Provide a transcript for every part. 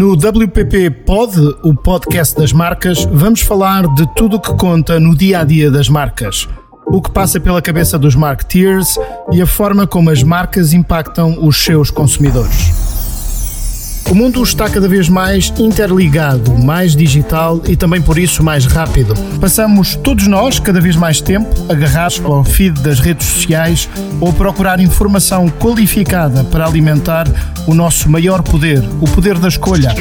No WPP Pod, o podcast das marcas, vamos falar de tudo o que conta no dia a dia das marcas, o que passa pela cabeça dos marketeers e a forma como as marcas impactam os seus consumidores. O mundo está cada vez mais interligado, mais digital e também por isso mais rápido. Passamos todos nós cada vez mais tempo agarrados ao feed das redes sociais ou a procurar informação qualificada para alimentar o nosso maior poder, o poder da escolha.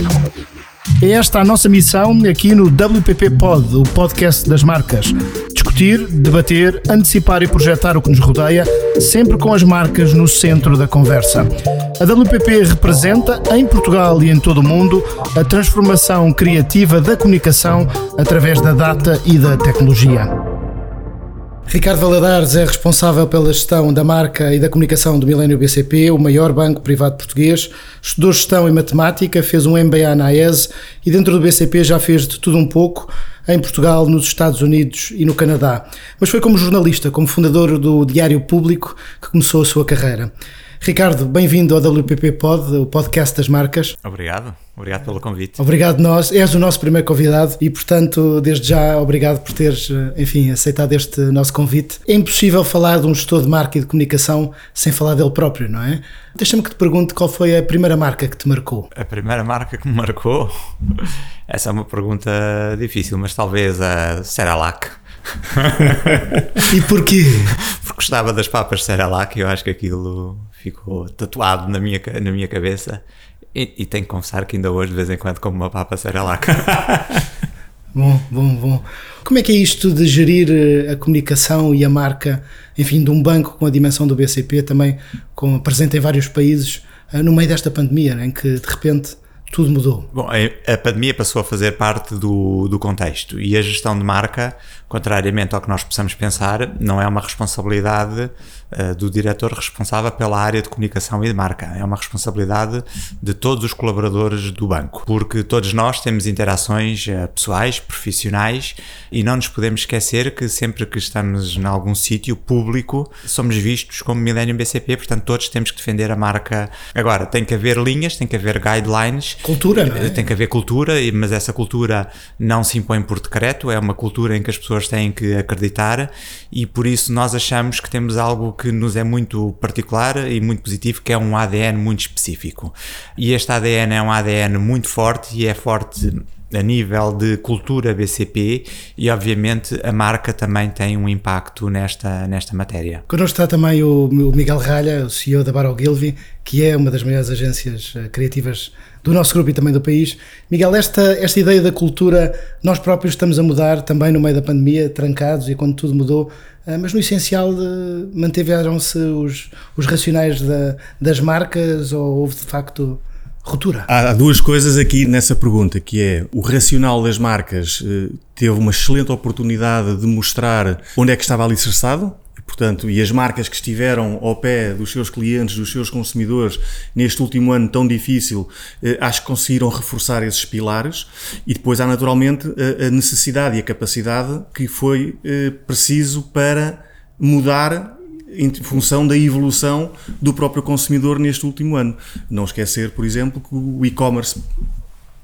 É esta a nossa missão aqui no WPP Pod, o podcast das marcas. Discutir, debater, antecipar e projetar o que nos rodeia, sempre com as marcas no centro da conversa. A WPP representa, em Portugal e em todo o mundo, a transformação criativa da comunicação através da data e da tecnologia. Ricardo Valadares é responsável pela gestão da marca e da comunicação do Milênio BCP, o maior banco privado português. Estudou gestão e matemática, fez um MBA na AES e dentro do BCP já fez de tudo um pouco em Portugal, nos Estados Unidos e no Canadá. Mas foi como jornalista, como fundador do Diário Público, que começou a sua carreira. Ricardo, bem-vindo ao WPP Pod, o podcast das marcas. Obrigado, obrigado pelo convite. Obrigado nós, és o nosso primeiro convidado e, portanto, desde já, obrigado por teres, enfim, aceitado este nosso convite. É impossível falar de um gestor de marca e de comunicação sem falar dele próprio, não é? Deixa-me que te pergunte qual foi a primeira marca que te marcou. A primeira marca que me marcou? Essa é uma pergunta difícil, mas talvez a Ceralac. e porquê? Porque gostava das papas Cerelac e eu acho que aquilo ficou tatuado na minha, na minha cabeça. E, e tenho que confessar que ainda hoje, de vez em quando, como uma papa Cerelac. bom, bom, bom. Como é que é isto de gerir eh, a comunicação e a marca, enfim, de um banco com a dimensão do BCP, também com, presente em vários países, eh, no meio desta pandemia, em que de repente tudo mudou? Bom, a pandemia passou a fazer parte do, do contexto e a gestão de marca, contrariamente ao que nós possamos pensar, não é uma responsabilidade uh, do diretor responsável pela área de comunicação e de marca. É uma responsabilidade de todos os colaboradores do banco, porque todos nós temos interações uh, pessoais, profissionais e não nos podemos esquecer que sempre que estamos em algum sítio público somos vistos como Millennium BCP, portanto todos temos que defender a marca. Agora, tem que haver linhas, tem que haver guidelines Cultura, não é? Tem que haver cultura, mas essa cultura não se impõe por decreto, é uma cultura em que as pessoas têm que acreditar e por isso nós achamos que temos algo que nos é muito particular e muito positivo, que é um ADN muito específico. E este ADN é um ADN muito forte e é forte a nível de cultura BCP e obviamente a marca também tem um impacto nesta, nesta matéria. Connosco está também o Miguel Ralha, o CEO da Barol Gilvi, que é uma das maiores agências eh, criativas do nosso grupo e também do país. Miguel, esta, esta ideia da cultura, nós próprios estamos a mudar também no meio da pandemia, trancados e quando tudo mudou, mas no essencial mantiveram-se os, os racionais da, das marcas ou houve de facto ruptura? Há duas coisas aqui nessa pergunta, que é o racional das marcas eh, teve uma excelente oportunidade de mostrar onde é que estava alicerçado, portanto, e as marcas que estiveram ao pé dos seus clientes, dos seus consumidores, neste último ano tão difícil, eh, acho que conseguiram reforçar esses pilares. E depois há naturalmente a necessidade e a capacidade que foi eh, preciso para mudar em função da evolução do próprio consumidor neste último ano. Não esquecer, por exemplo, que o e-commerce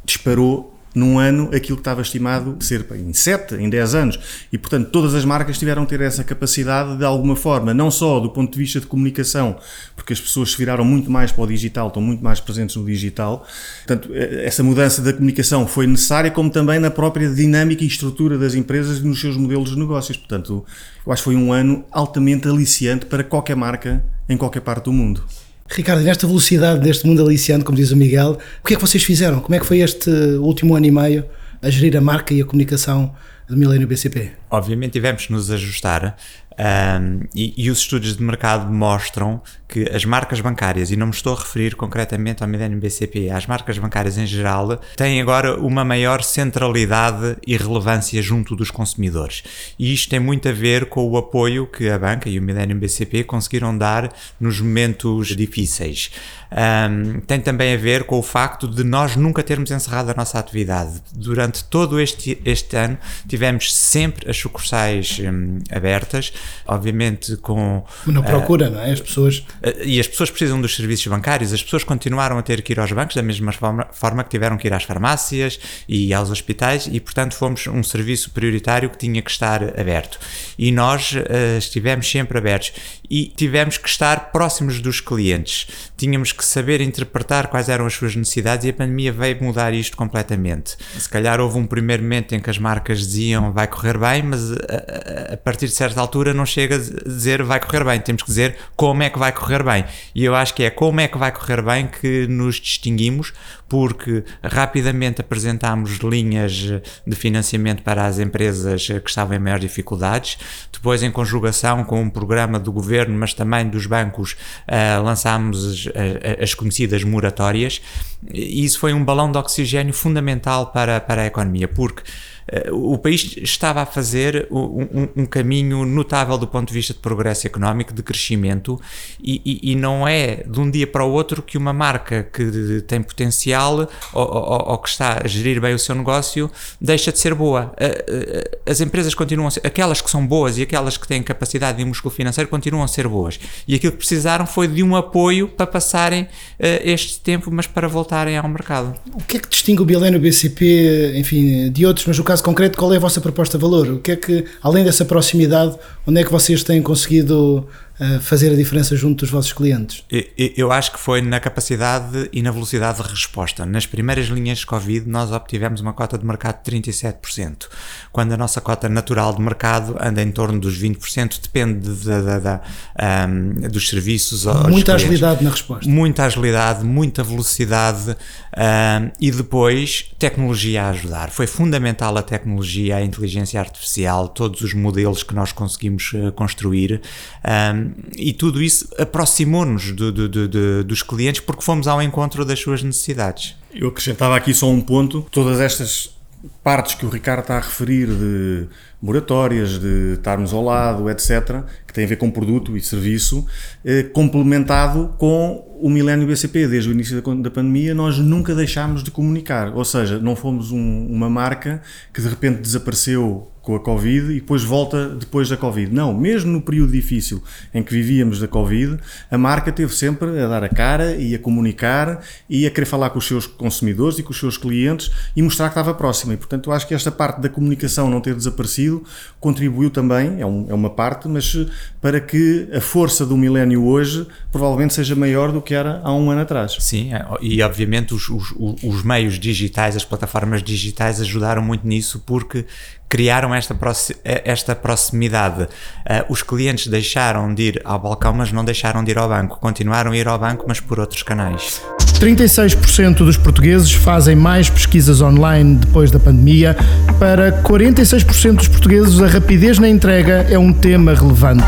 disparou num ano aquilo que estava estimado ser em 7, em 10 anos. E, portanto, todas as marcas tiveram a ter essa capacidade de alguma forma, não só do ponto de vista de comunicação, porque as pessoas se viraram muito mais para o digital, estão muito mais presentes no digital. Portanto, eh, essa mudança da comunicação foi necessária, como também na própria dinâmica e estrutura das empresas e nos seus modelos de negócios. Portanto, eu acho que foi um ano altamente aliciante para qualquer marca em qualquer parte do mundo. Ricardo, nesta velocidade deste mundo aliciante, como diz o Miguel, o que é que vocês fizeram? Como é que foi este último ano e meio a gerir a marca e a comunicação do Milênio BCP? Obviamente tivemos que nos ajustar um, e, e, os estudos de mercado mostram que as marcas bancárias, e não me estou a referir concretamente ao BCP, as marcas bancárias em geral, têm agora uma maior centralidade e relevância junto dos consumidores. E isto tem muito a ver com o apoio que a banca e o Millennium BCP conseguiram dar nos momentos difíceis. Um, tem também a ver com o facto de nós nunca termos encerrado a nossa atividade. Durante todo este, este ano tivemos sempre as sucursais um, abertas obviamente com... Não procura, uh, não é? As pessoas... Uh, e as pessoas precisam dos serviços bancários, as pessoas continuaram a ter que ir aos bancos da mesma forma, forma que tiveram que ir às farmácias e aos hospitais e, portanto, fomos um serviço prioritário que tinha que estar aberto. E nós uh, estivemos sempre abertos e tivemos que estar próximos dos clientes. Tínhamos que saber interpretar quais eram as suas necessidades e a pandemia veio mudar isto completamente. Se calhar houve um primeiro momento em que as marcas diziam vai correr bem, mas a, a partir de certa altura não chega a dizer vai correr bem, temos que dizer como é que vai correr bem. E eu acho que é como é que vai correr bem que nos distinguimos, porque rapidamente apresentámos linhas de financiamento para as empresas que estavam em maiores dificuldades. Depois, em conjugação com um programa do governo, mas também dos bancos, uh, lançámos as, as, conhecidas moratórias. E isso foi um balão de oxigênio fundamental para, para a economia, porque eh, o país estava a fazer um, um, caminho notável do ponto de vista de progresso económico, de crescimento, e, e, e, não é de um dia para o outro que uma marca que tem potencial ou, ou, ou, que está a gerir bem o seu negócio deixa de ser boa. Eh, eh, as empresas continuam a ser, aquelas que são boas e aquelas que têm capacidade de músculo financeiro continuam a ser boas. E aquilo que precisaram foi de um apoio para passarem este tempo, mas para voltarem ao mercado. O que é que distingue o Bileno BCP, enfim, de outros, mas o caso caso concreto, qual é a vossa proposta de valor? O que é que, além dessa proximidade, onde é que vocês têm conseguido fazer a diferença junto dos vossos clientes? Eu acho que foi na capacidade e na velocidade de resposta. Nas primeiras linhas de Covid, nós obtivemos uma cota de mercado de 37%, quando a nossa cota natural de mercado anda em torno dos 20%, depende da, da, da, um, dos serviços. Muita agilidade na resposta. Muita agilidade, muita velocidade um, e depois tecnologia a ajudar. Foi fundamental a tecnologia, a inteligência artificial, todos os modelos que nós conseguimos uh, construir. Um, e tudo isso aproximou-nos do, do, do, dos clientes porque fomos ao encontro das suas necessidades. Eu acrescentava aqui só um ponto: todas estas partes que o Ricardo está a referir de moratórias, de estarmos ao lado, etc., que tem a ver com produto e serviço, eh, complementado com o Milênio BCP. Desde o início da, da, pandemia, nós nunca deixámos de comunicar. Ou seja, não fomos um, uma marca que de repente desapareceu com a Covid e depois volta depois da Covid. Não, mesmo no período difícil em que vivíamos da Covid, a marca teve sempre a dar a cara e a comunicar e a querer falar com os seus consumidores e com os seus clientes e mostrar que estava próxima. E, portanto, eu acho que esta parte da comunicação não ter desaparecido contribuiu também, é, um, é uma parte, mas para que a força do milénio hoje provavelmente seja maior do que era há um ano atrás. Sim, é, e obviamente os, os, os meios digitais, as plataformas digitais ajudaram muito nisso porque criaram esta, esta proximidade. Uh, os clientes deixaram de ir ao balcão, mas não deixaram de ir ao banco. Continuaram a ir ao banco, mas por outros canais. 36% dos portugueses fazem mais pesquisas online depois da pandemia. Para 46% dos portugueses, a rapidez na entrega é um tema relevante.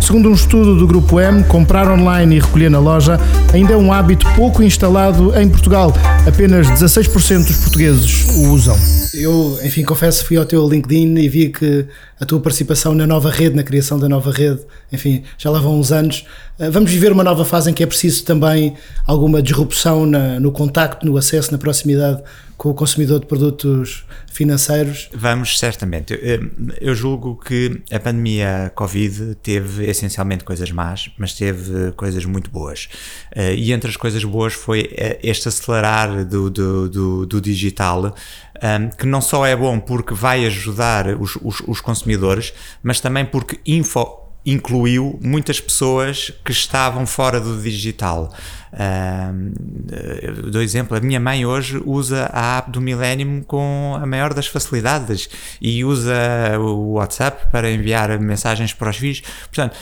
Segundo um estudo do Grupo M, comprar online e recolher na loja ainda é um hábito pouco instalado em Portugal. Apenas 16% dos portugueses o usam. Eu, enfim, confesso, fui ao teu LinkedIn e vi que a tua participação na nova rede, na criação da nova rede, enfim, já lá vão uns anos. Eh, vamos viver uma nova fase em que é preciso também alguma disrupção na, no contacto, no acesso, na proximidade com o consumidor de produtos financeiros? Vamos, certamente. Eu, eu julgo que a pandemia Covid teve essencialmente coisas más, mas teve coisas muito boas. Uh, e entre as coisas boas foi eh, este acelerar do, do, do, do digital um, que não só é bom porque vai ajudar os, os, os consumidores, mas também porque info, incluiu muitas pessoas que estavam fora do digital. Uh, dou exemplo, a minha mãe hoje usa a app do Millennium com a maior das facilidades e usa o WhatsApp para enviar mensagens para os filhos. Portanto,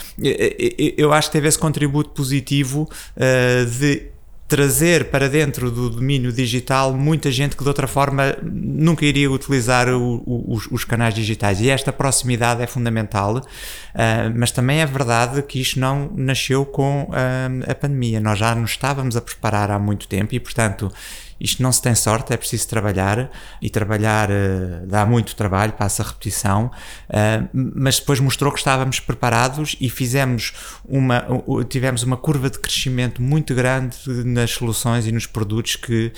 eu acho que teve esse contributo positivo uh, de trazer para dentro do domínio digital muita gente que de outra forma nunca iria utilizar o, o, os, os, canais digitais. E esta proximidade é fundamental, uh, mas também é verdade que isto não nasceu com uh, a pandemia, nós já nos estávamos a preparar há muito tempo e portanto Isto não se tem sorte, é preciso trabalhar e trabalhar uh, dá muito trabalho, passa a repetição, uh, mas depois mostrou que estávamos preparados e fizemos uma, tivemos uma curva de crescimento muito grande nas soluções e nos produtos que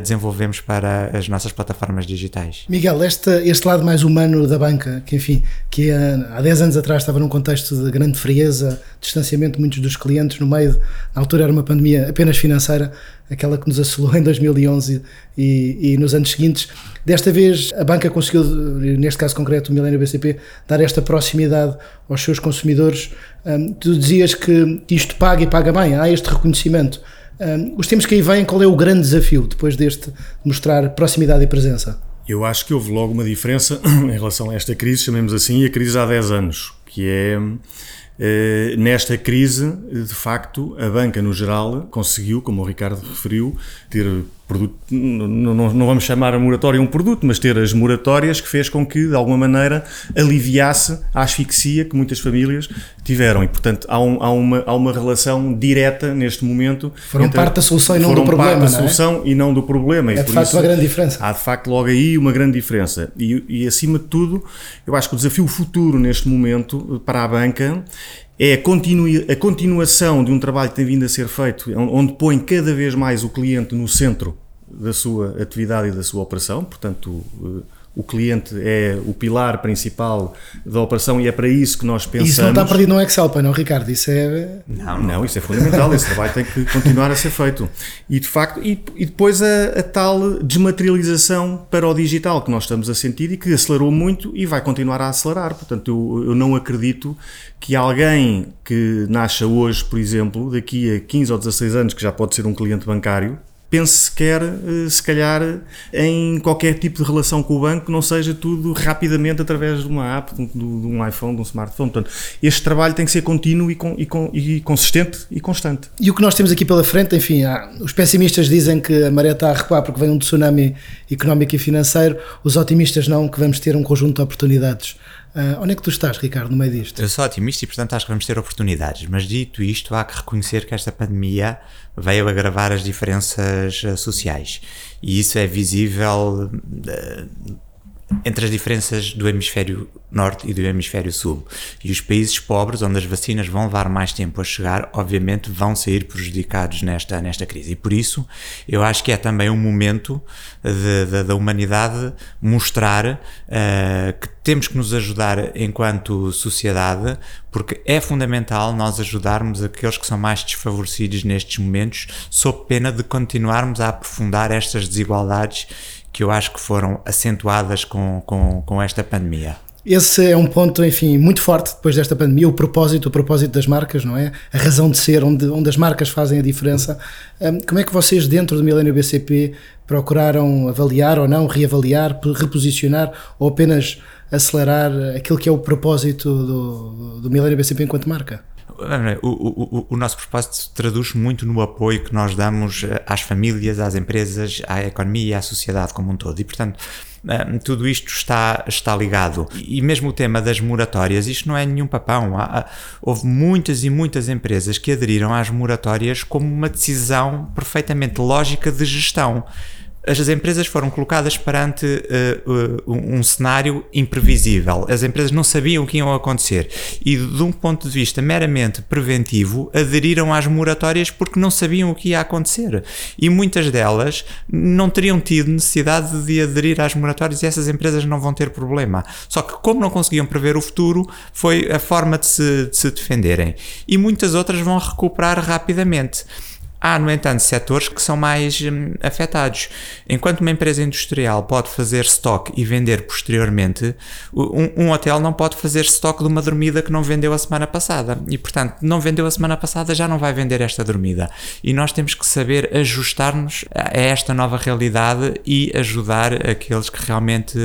desenvolvemos para as nossas plataformas digitais. Miguel, este, este lado mais humano da banca, que enfim, que há 10 anos atrás estava num contexto de grande frieza, distanciamento de muitos dos clientes no meio, na altura era uma pandemia apenas financeira, aquela que nos assolou em 2011 e, e, nos anos seguintes. Desta vez a banca conseguiu, neste caso concreto o Milênio BCP, dar esta proximidade aos seus consumidores. Um, tu dizias que isto paga e paga bem, há este reconhecimento. Os tempos que aí vêm, qual é o grande desafio depois deste mostrar proximidade e presença? Eu acho que houve logo uma diferença em relação a esta crise, chamemos assim, a crise há 10 anos, que é eh, nesta crise, de facto, a banca no geral conseguiu, como o Ricardo referiu, ter produto, não, não, não, vamos chamar a moratória um produto, mas ter as moratórias que fez com que, de alguma maneira, aliviasse a asfixia que muitas famílias tiveram. E, portanto, há, um, há, uma, há uma relação direta neste momento. Foram entre, parte da solução e não do problema. parte da é? solução e não do problema. É de facto uma grande diferença. Há de facto logo aí uma grande diferença. E, e acima de tudo, eu acho que o desafio futuro neste momento para a banca é a, a continuação de um trabalho que tem vindo a ser feito, onde põe cada vez mais o cliente no centro da sua atividade e da sua operação, portanto, o cliente é o pilar principal da operação e é para isso que nós pensamos. Isso não está perdido no Excel, pai, não, Ricardo? Isso é. Não, não, isso é fundamental. esse trabalho tem que continuar a ser feito. E de facto, e, e depois a, a, tal desmaterialização para o digital que nós estamos a sentir e que acelerou muito e vai continuar a acelerar. Portanto, eu, eu não acredito que alguém que nasça hoje, por exemplo, daqui a 15 ou 16 anos, que já pode ser um cliente bancário, pense sequer, eh, se calhar, em qualquer tipo de relação com o banco, não seja tudo rapidamente através de uma app, de um iPhone, de um smartphone. Portanto, este trabalho tem que ser contínuo e, e, e consistente e constante. E o que nós temos aqui pela frente, enfim, há, os pessimistas dizem que a maré está a recuar porque vem um tsunami económico e financeiro, os otimistas não, que vamos ter um conjunto de oportunidades. Uh, onde é que tu estás, Ricardo, no meio disto? Eu sou otimista e, portanto, acho que vamos ter oportunidades. Mas, dito isto, há que reconhecer que esta pandemia veio agravar as diferenças uh, sociais. E isso é visível uh, entre as diferenças do hemisfério norte e do hemisfério sul. E os países pobres, onde as vacinas vão levar mais tempo a chegar, obviamente vão sair prejudicados nesta, nesta crise. E por isso, eu acho que é também um momento de, de, da humanidade mostrar uh, que temos que nos ajudar enquanto sociedade, porque é fundamental nós ajudarmos aqueles que são mais desfavorecidos nestes momentos, sob pena de continuarmos a aprofundar estas desigualdades que eu acho que foram acentuadas com, com, com esta pandemia. Esse é um ponto, enfim, muito forte depois desta pandemia, o propósito, o propósito das marcas, não é? A razão de ser, onde, onde as marcas fazem a diferença. Um, como é que vocês, dentro do Milênio BCP, procuraram avaliar ou não, reavaliar, reposicionar ou apenas acelerar aquilo que é o propósito do, do Milênio BCP enquanto marca? O, o, o, nosso propósito traduz muito no apoio que nós damos eh, às famílias, às empresas, à economia e à sociedade como um todo. E, portanto, eh, tudo isto está, está ligado. E mesmo o tema das moratórias, isto não é nenhum papão. Há, houve muitas e muitas empresas que aderiram às moratórias como uma decisão perfeitamente lógica de gestão as empresas foram colocadas perante uh, uh, um cenário imprevisível. As empresas não sabiam o que iam acontecer e, de um ponto de vista meramente preventivo, aderiram às moratórias porque não sabiam o que ia acontecer. E muitas delas não teriam tido necessidade de aderir às moratórias e essas empresas não vão ter problema. Só que, como não conseguiam prever o futuro, foi a forma de se, de se defenderem. E muitas outras vão recuperar rapidamente. Há, no entanto, setores que são mais hum, afetados. Enquanto uma empresa industrial pode fazer stock e vender posteriormente, um, um, hotel não pode fazer stock de uma dormida que não vendeu a semana passada. E, portanto, não vendeu a semana passada, já não vai vender esta dormida. E nós temos que saber ajustar-nos a esta nova realidade e ajudar aqueles que realmente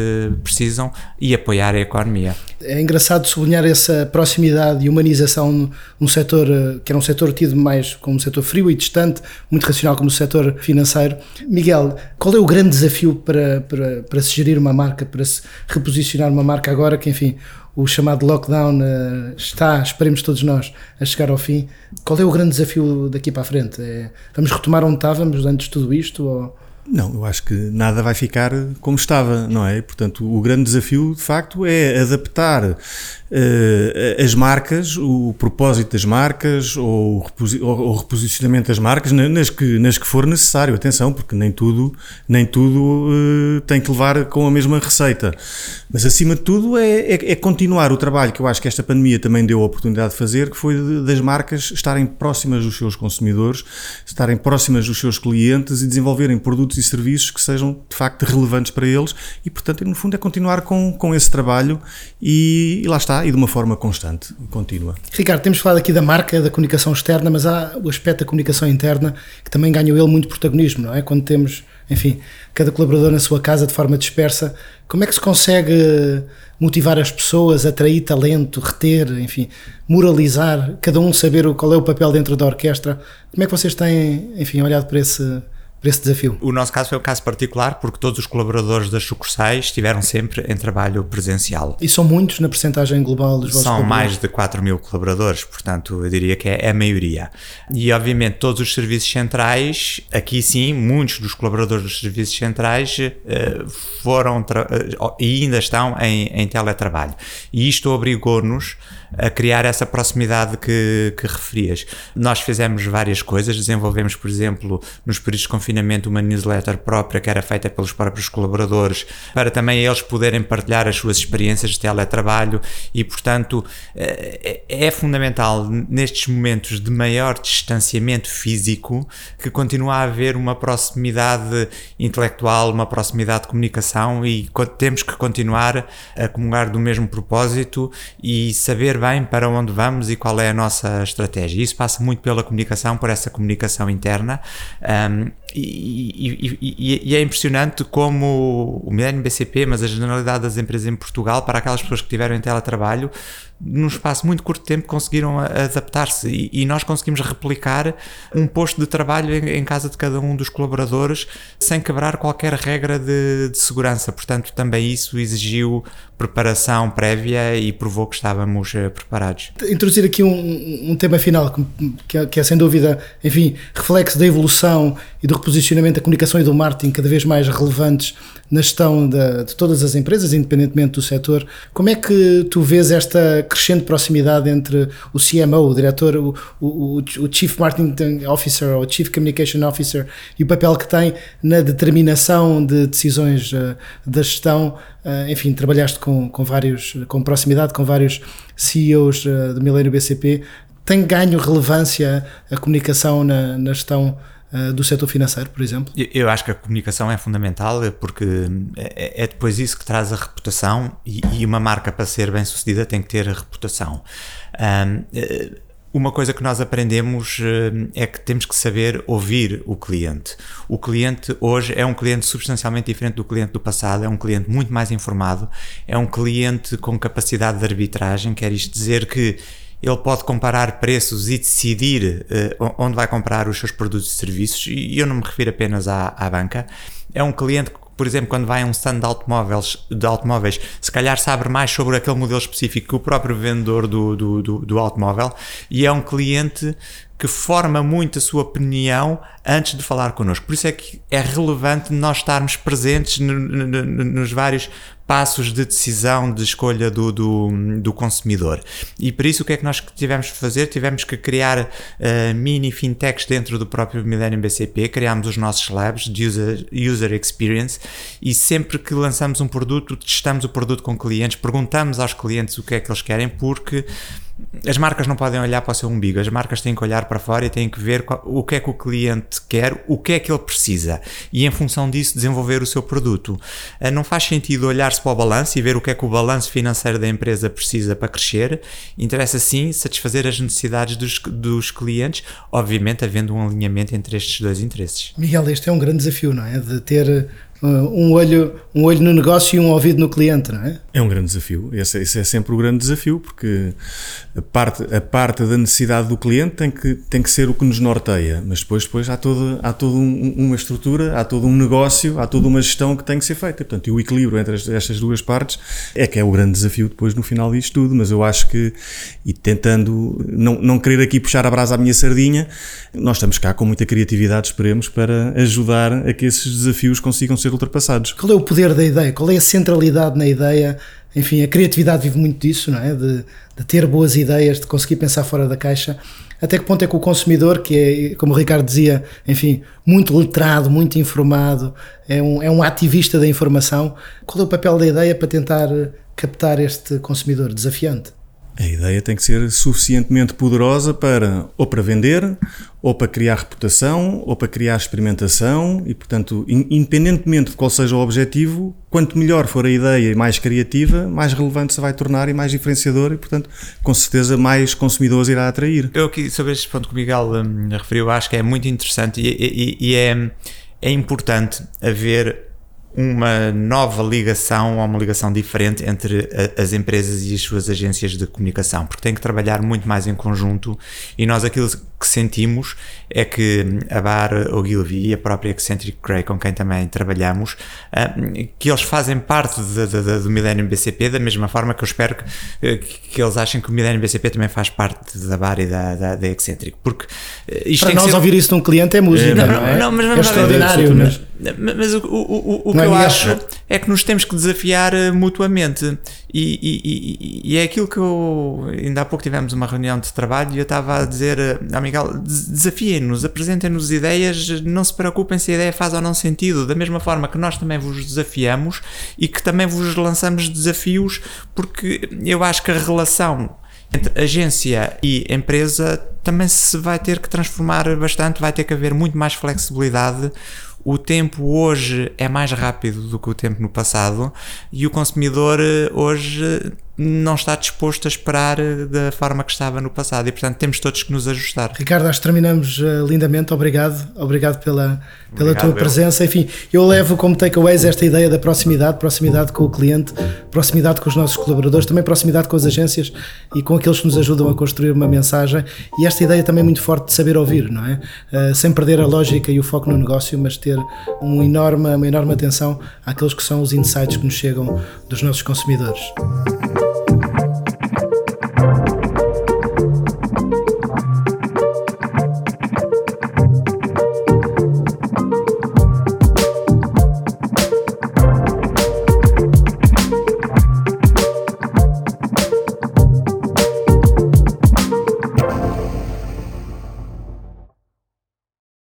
precisam e apoiar a economia. É engraçado sublinhar essa proximidade e humanização num setor eh, que era um setor tido mais como um setor frio e distante muito racional como o setor financeiro. Miguel, qual é o grande desafio para, para, para se gerir uma marca, para se reposicionar uma marca agora que, enfim, o chamado lockdown uh, está, esperemos todos nós, a chegar ao fim. Qual é o grande desafio daqui para a frente? É, vamos retomar onde estávamos antes de tudo isto? Ou... Não, eu acho que nada vai ficar como estava, não é? Portanto, o grande desafio, de facto, é adaptar uh, as marcas, o propósito das marcas ou o reposicionamento das marcas nas que, nas que for necessário. Atenção, porque nem tudo, nem tudo uh, tem que levar com a mesma receita. Mas, acima de tudo, é, é, é, continuar o trabalho que eu acho que esta pandemia também deu a oportunidade de fazer, que foi de, das marcas estarem próximas dos seus consumidores, estarem próximas dos seus clientes e desenvolverem produtos e serviços que sejam de facto relevantes para eles e, portanto, no fundo é continuar com, com esse trabalho e, e lá está, e de uma forma constante, contínua. Ricardo, temos falado aqui da marca, da comunicação externa, mas há o aspecto da comunicação interna que também ganhou ele muito protagonismo, não é? Quando temos, enfim, cada colaborador na sua casa de forma dispersa, como é que se consegue motivar as pessoas, atrair talento, reter, enfim, moralizar, cada um saber qual é o papel dentro da orquestra? Como é que vocês têm, enfim, olhado para esse para esse desafio? O nosso caso foi um caso particular porque todos os colaboradores das sucursais estiveram sempre em trabalho presencial. E são muitos na percentagem global dos vossos São mais de 4 mil colaboradores, portanto eu diria que é a maioria. E obviamente todos os serviços centrais, aqui sim, muitos dos colaboradores dos serviços centrais uh, foram uh, e ainda estão em, em teletrabalho. E isto obrigou-nos a criar essa proximidade que, que referias. Nós fizemos várias coisas, desenvolvemos, por exemplo, nos períodos de confinamento, uma newsletter própria que era feita pelos próprios colaboradores, para também eles poderem partilhar as suas experiências de teletrabalho e, portanto, é, é fundamental nestes momentos de maior distanciamento físico que continue a haver uma proximidade intelectual, uma proximidade de comunicação e temos que continuar a comungar do mesmo propósito e saber bem para onde vamos e qual é a nossa estratégia. Isso passa muito pela comunicação, por essa comunicação interna. Um, e, e, e, é impressionante como o Milênio BCP, mas a generalidade das empresas em Portugal, para aquelas pessoas que tiveram em teletrabalho, num espaço muito curto de tempo conseguiram adaptar-se e, e, nós conseguimos replicar um posto de trabalho em, em, casa de cada um dos colaboradores sem quebrar qualquer regra de, de, segurança. Portanto, também isso exigiu preparação prévia e provou que estávamos uh, preparados. Introduzir aqui um, um tema final que é, que é, sem dúvida, enfim, reflexo da evolução e do reposicionamento da comunicação e do marketing cada vez mais relevantes na gestão de todas as empresas, independentemente do setor. Como é que tu vês esta crescente proximidade entre o CMO, o diretor, o, o, o Chief Marketing Officer ou Chief Communication Officer e o papel que tem na determinação de decisões uh, da gestão? Uh, enfim, trabalhaste com, com vários, com proximidade com vários CEOs uh, do Milênio BCP. Tem ganho relevância a comunicação na, na gestão uh, do setor financeiro, por exemplo? Eu acho que a comunicação é fundamental porque é, é depois isso que traz a reputação e, uma marca para ser bem sucedida tem que ter a reputação. Um, eh, uma coisa que nós aprendemos eh, é que temos que saber ouvir o cliente. O cliente hoje é um cliente substancialmente diferente do cliente do passado, é um cliente muito mais informado, é um cliente com capacidade de arbitragem, quer isto dizer que ele pode comparar preços e decidir uh, onde vai comprar os seus produtos e serviços, e eu não me refiro apenas à, à banca. É um cliente que, por exemplo, quando vai a um stand de automóveis, de automóveis, se calhar sabe mais sobre aquele modelo específico que o próprio vendedor do, do, do, do automóvel, e é um cliente que forma muito a sua opinião antes de falar connosco. Por isso é que é relevante nós estarmos presentes no, no, nos vários passos de decisão, de escolha do, do, do, consumidor. E por isso o que é que nós tivemos que fazer? Tivemos que criar uh, mini fintechs dentro do próprio Millennium BCP, criámos os nossos labs de user, user experience e sempre que lançamos um produto, testamos o produto com clientes, perguntamos aos clientes o que é que eles querem, porque as marcas não podem olhar para o seu umbigo, as marcas têm que olhar para fora e têm que ver qual, o que é que o cliente quer, o que é que ele precisa e em função disso desenvolver o seu produto. Ah, não faz sentido olhar-se para o balanço e ver o que é que o balanço financeiro da empresa precisa para crescer. Interessa sim satisfazer as necessidades dos, dos clientes, obviamente havendo um alinhamento entre estes dois interesses. Miguel, este é um grande desafio, não é? De ter um olho, um olho no negócio e um ouvido no cliente, não é? É um grande desafio. Esse, esse é sempre o grande desafio, porque a parte, a parte da necessidade do cliente tem que, tem que ser o que nos norteia, mas depois, depois há toda, há toda um, uma estrutura, há todo um negócio, há toda uma gestão que tem que ser feita. Portanto, e o equilíbrio entre estas duas partes é que é o grande desafio depois no final disto tudo. Mas eu acho que, e tentando não, não querer aqui puxar a brasa à minha sardinha, nós estamos cá com muita criatividade, esperemos, para ajudar a que esses desafios consigam ser ultrapassados. Qual é o poder da ideia? Qual é a centralidade na ideia? Enfim, a criatividade vive muito disso, não é? De, de ter boas ideias, de conseguir pensar fora da caixa. Até que ponto é que o consumidor, que é, como o Ricardo dizia, enfim, muito letrado, muito informado, é um, é um ativista da informação, qual é o papel da ideia para tentar captar este consumidor desafiante? A ideia tem que ser suficientemente poderosa para ou para vender, ou para criar reputação, ou para criar experimentação e, portanto, independentemente de qual seja o objetivo, quanto melhor for a ideia e mais criativa, mais relevante se vai tornar e mais diferenciador e, portanto, com certeza mais consumidores irá atrair. Eu aqui, sobre este ponto que o Miguel hum, referiu, acho que é muito interessante e, e, e é, é importante haver uma nova ligação ou uma ligação diferente entre a, as empresas e as suas agências de comunicação, porque tem que trabalhar muito mais em conjunto e nós aquilo que sentimos é que a Bar Ogilvy e a própria Eccentric Grey, com quem também trabalhamos, ah, que eles fazem parte de, de, de, do Millennium BCP, da mesma forma que eu espero que, eh, que eles achem que o Millennium BCP também faz parte da Bar e da, da, da Eccentric. Porque eh, isto Para nós ser... ouvir isso de um cliente é música, não, não, é? Não, mas é extraordinário. Mas, mas o, o, o, o que eu acho é que nos temos que desafiar eh, mutuamente. E, e, e, e, é aquilo que eu. Ainda há pouco tivemos uma reunião de trabalho e eu estava a dizer, a Miguel, desafiem-nos, apresentem-nos ideias, não se preocupem se a ideia faz ou não sentido. Da mesma forma que nós também vos desafiamos e que também vos lançamos desafios, porque eu acho que a relação entre agência e empresa também se vai ter que transformar bastante, vai ter que haver muito mais flexibilidade o tempo hoje é mais rápido do que o tempo no passado e o consumidor eh, hoje não está disposto a esperar eh, da forma que estava no passado e portanto temos todos que nos ajustar. Ricardo, acho que terminamos uh, lindamente, obrigado, obrigado pela, pela obrigado, tua presença. Enfim, eu levo como takeaways esta ideia da proximidade, proximidade com o cliente, proximidade com os nossos colaboradores, também proximidade com as agências e com aqueles que nos ajudam a construir uma mensagem e esta ideia também muito forte de saber ouvir, não é? Uh, sem perder a lógica e o foco no negócio, mas ter um enorme, uma enorme atenção àqueles que são os insights que nos chegam dos nossos consumidores.